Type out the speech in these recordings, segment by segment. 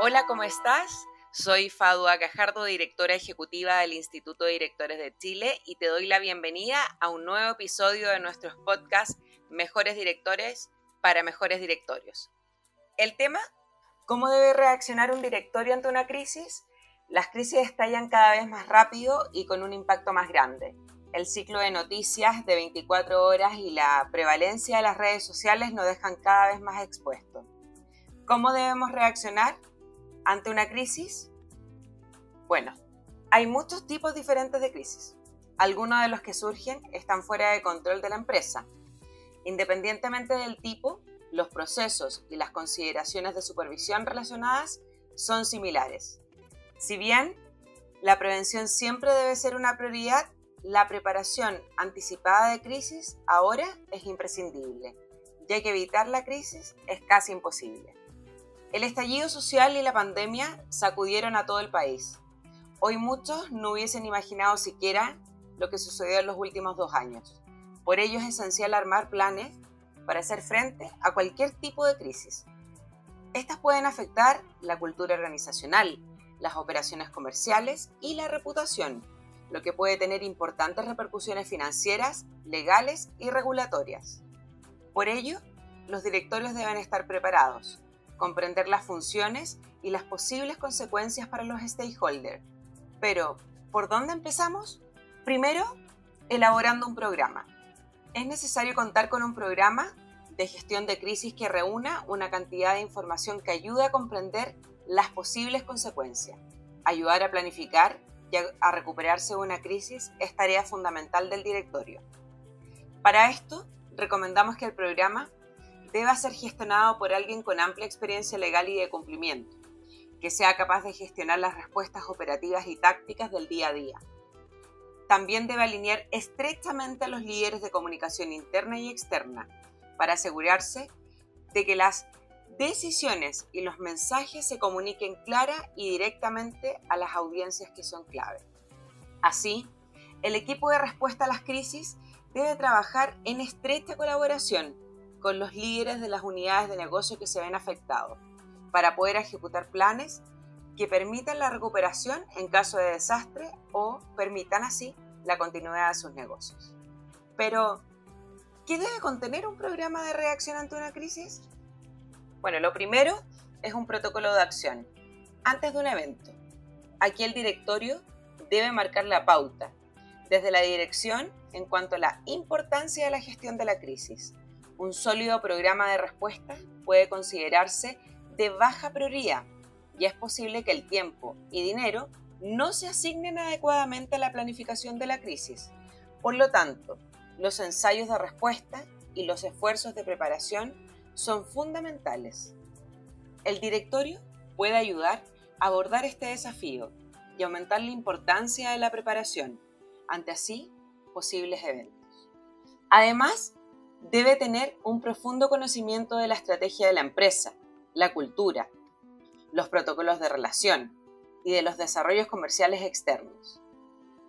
Hola, ¿cómo estás? Soy Fadua Cajardo, directora ejecutiva del Instituto de Directores de Chile y te doy la bienvenida a un nuevo episodio de nuestros podcasts Mejores Directores para Mejores Directorios. El tema, ¿cómo debe reaccionar un directorio ante una crisis? Las crisis estallan cada vez más rápido y con un impacto más grande. El ciclo de noticias de 24 horas y la prevalencia de las redes sociales nos dejan cada vez más expuestos. ¿Cómo debemos reaccionar? ante una crisis? Bueno, hay muchos tipos diferentes de crisis. Algunos de los que surgen están fuera de control de la empresa. Independientemente del tipo, los procesos y las consideraciones de supervisión relacionadas son similares. Si bien la prevención siempre debe ser una prioridad, la preparación anticipada de crisis ahora es imprescindible, ya que evitar la crisis es casi imposible. El estallido social y la pandemia sacudieron a todo el país. Hoy muchos no hubiesen imaginado siquiera lo que sucedió en los últimos dos años. Por ello es esencial armar planes para hacer frente a cualquier tipo de crisis. Estas pueden afectar la cultura organizacional, las operaciones comerciales y la reputación, lo que puede tener importantes repercusiones financieras, legales y regulatorias. Por ello, los directorios deben estar preparados, comprender las funciones y las posibles consecuencias para los stakeholders. Pero, ¿por dónde empezamos? Primero, elaborando un programa. Es necesario contar con un programa de gestión de crisis que reúna una cantidad de información que ayude a comprender las posibles consecuencias. Ayudar a planificar a recuperarse de una crisis es tarea fundamental del directorio. Para esto, recomendamos que el programa deba ser gestionado por alguien con amplia experiencia legal y de cumplimiento, que sea capaz de gestionar las respuestas operativas y tácticas del día a día. También debe alinear estrechamente a los líderes de comunicación interna y externa para asegurarse de que las decisiones y los mensajes se comuniquen clara y directamente a las audiencias que son clave. Así, el equipo de respuesta a las crisis debe trabajar en estrecha colaboración con los líderes de las unidades de negocio que se ven afectados, para poder ejecutar planes que permitan la recuperación en caso de desastre o permitan así la continuidad de sus negocios. Pero, ¿qué debe contener un programa de reacción ante una crisis? Bueno, lo primero es un protocolo de acción. Antes de un evento, aquí el directorio debe marcar la pauta desde la dirección en cuanto a la importancia de la gestión de la crisis, un sólido programa de respuesta puede considerarse de baja prioridad y es posible que el tiempo y dinero no se asignen adecuadamente a la planificación de la crisis. Por lo tanto, los ensayos de respuesta y los esfuerzos de preparación son fundamentales. El directorio puede ayudar a abordar este desafío y aumentar la importancia de la preparación ante así posibles eventos. Además, debe tener un profundo conocimiento de la estrategia de la empresa, la cultura, los protocolos de relación y de los desarrollos comerciales externos.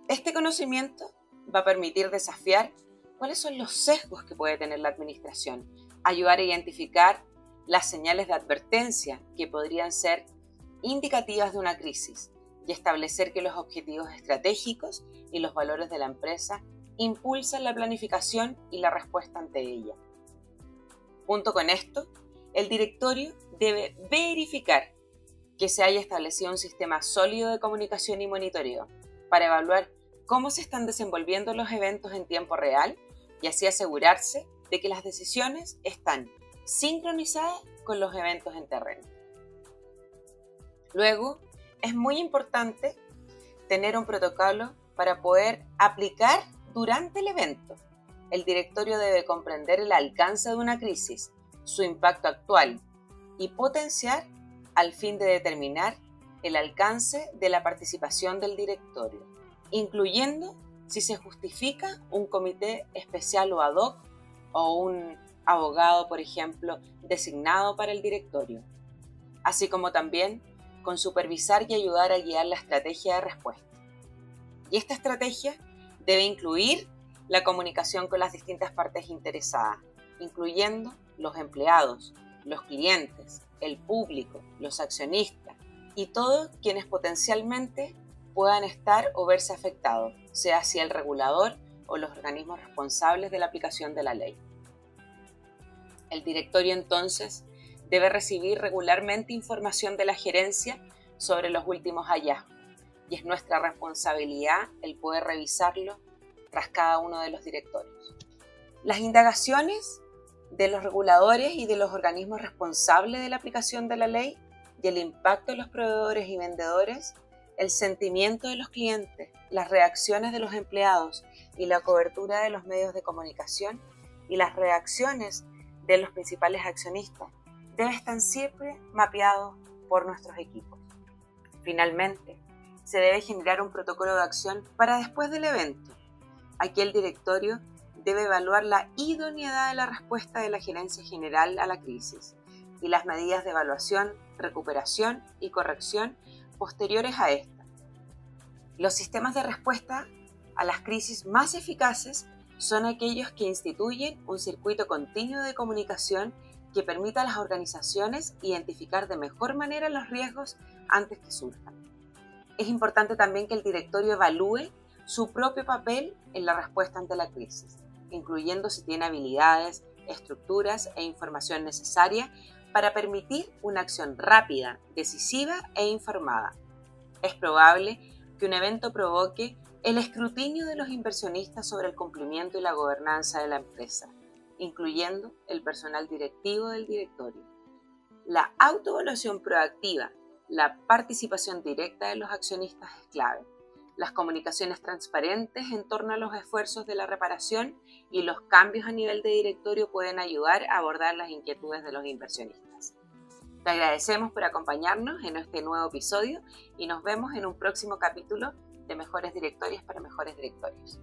Este conocimiento va a permitir desafiar cuáles son los sesgos que puede tener la administración, ayudar a identificar las señales de advertencia que podrían ser indicativas de una crisis y establecer que los objetivos estratégicos y los valores de la empresa impulsan la planificación y la respuesta ante ella. Junto con esto, el directorio debe verificar que se haya establecido un sistema sólido de comunicación y monitoreo para evaluar cómo se están desenvolviendo los eventos en tiempo real y así asegurarse de que las decisiones están sincronizadas con los eventos en terreno. Luego, es muy importante tener un protocolo para poder aplicar durante el evento, el directorio debe comprender el alcance de una crisis, su impacto actual y potenciar al fin de determinar el alcance de la participación del directorio, incluyendo si se justifica un comité especial o ad hoc o un abogado, por ejemplo, designado para el directorio, así como también con supervisar y ayudar a guiar la estrategia de respuesta. Y esta estrategia debe incluir la comunicación con las distintas partes interesadas, incluyendo los empleados, los clientes, el público, los accionistas y todos quienes potencialmente puedan estar o verse afectados, sea hacia el regulador o los organismos responsables de la aplicación de la ley. El directorio entonces debe recibir regularmente información de la gerencia sobre los últimos hallazgos y es nuestra responsabilidad el poder revisarlo tras cada uno de los directorios. Las indagaciones de los reguladores y de los organismos responsables de la aplicación de la ley y el impacto de los proveedores y vendedores, el sentimiento de los clientes, las reacciones de los empleados y la cobertura de los medios de comunicación y las reacciones de los principales accionistas debe estar siempre mapeados por nuestros equipos. Finalmente, se debe generar un protocolo de acción para después del evento. Aquí el directorio debe evaluar la idoneidad de la respuesta de la gerencia general a la crisis y las medidas de evaluación, recuperación y corrección posteriores a esta. Los sistemas de respuesta a las crisis más eficaces son aquellos que instituyen un circuito continuo de comunicación que permita a las organizaciones identificar de mejor manera los riesgos antes que surjan. Es importante también que el directorio evalúe su propio papel en la respuesta ante la crisis, incluyendo si tiene habilidades, estructuras e información necesaria para permitir una acción rápida, decisiva e informada. Es probable que un evento provoque el escrutinio de los inversionistas sobre el cumplimiento y la gobernanza de la empresa, incluyendo el personal directivo del directorio. La autoevaluación proactiva, la participación directa de los accionistas es clave. Las comunicaciones transparentes en torno a los esfuerzos de la reparación y los cambios a nivel de directorio pueden ayudar a abordar las inquietudes de los inversionistas. Te agradecemos por acompañarnos en este nuevo episodio y nos vemos en un próximo capítulo de Mejores Directorios para Mejores Directorios.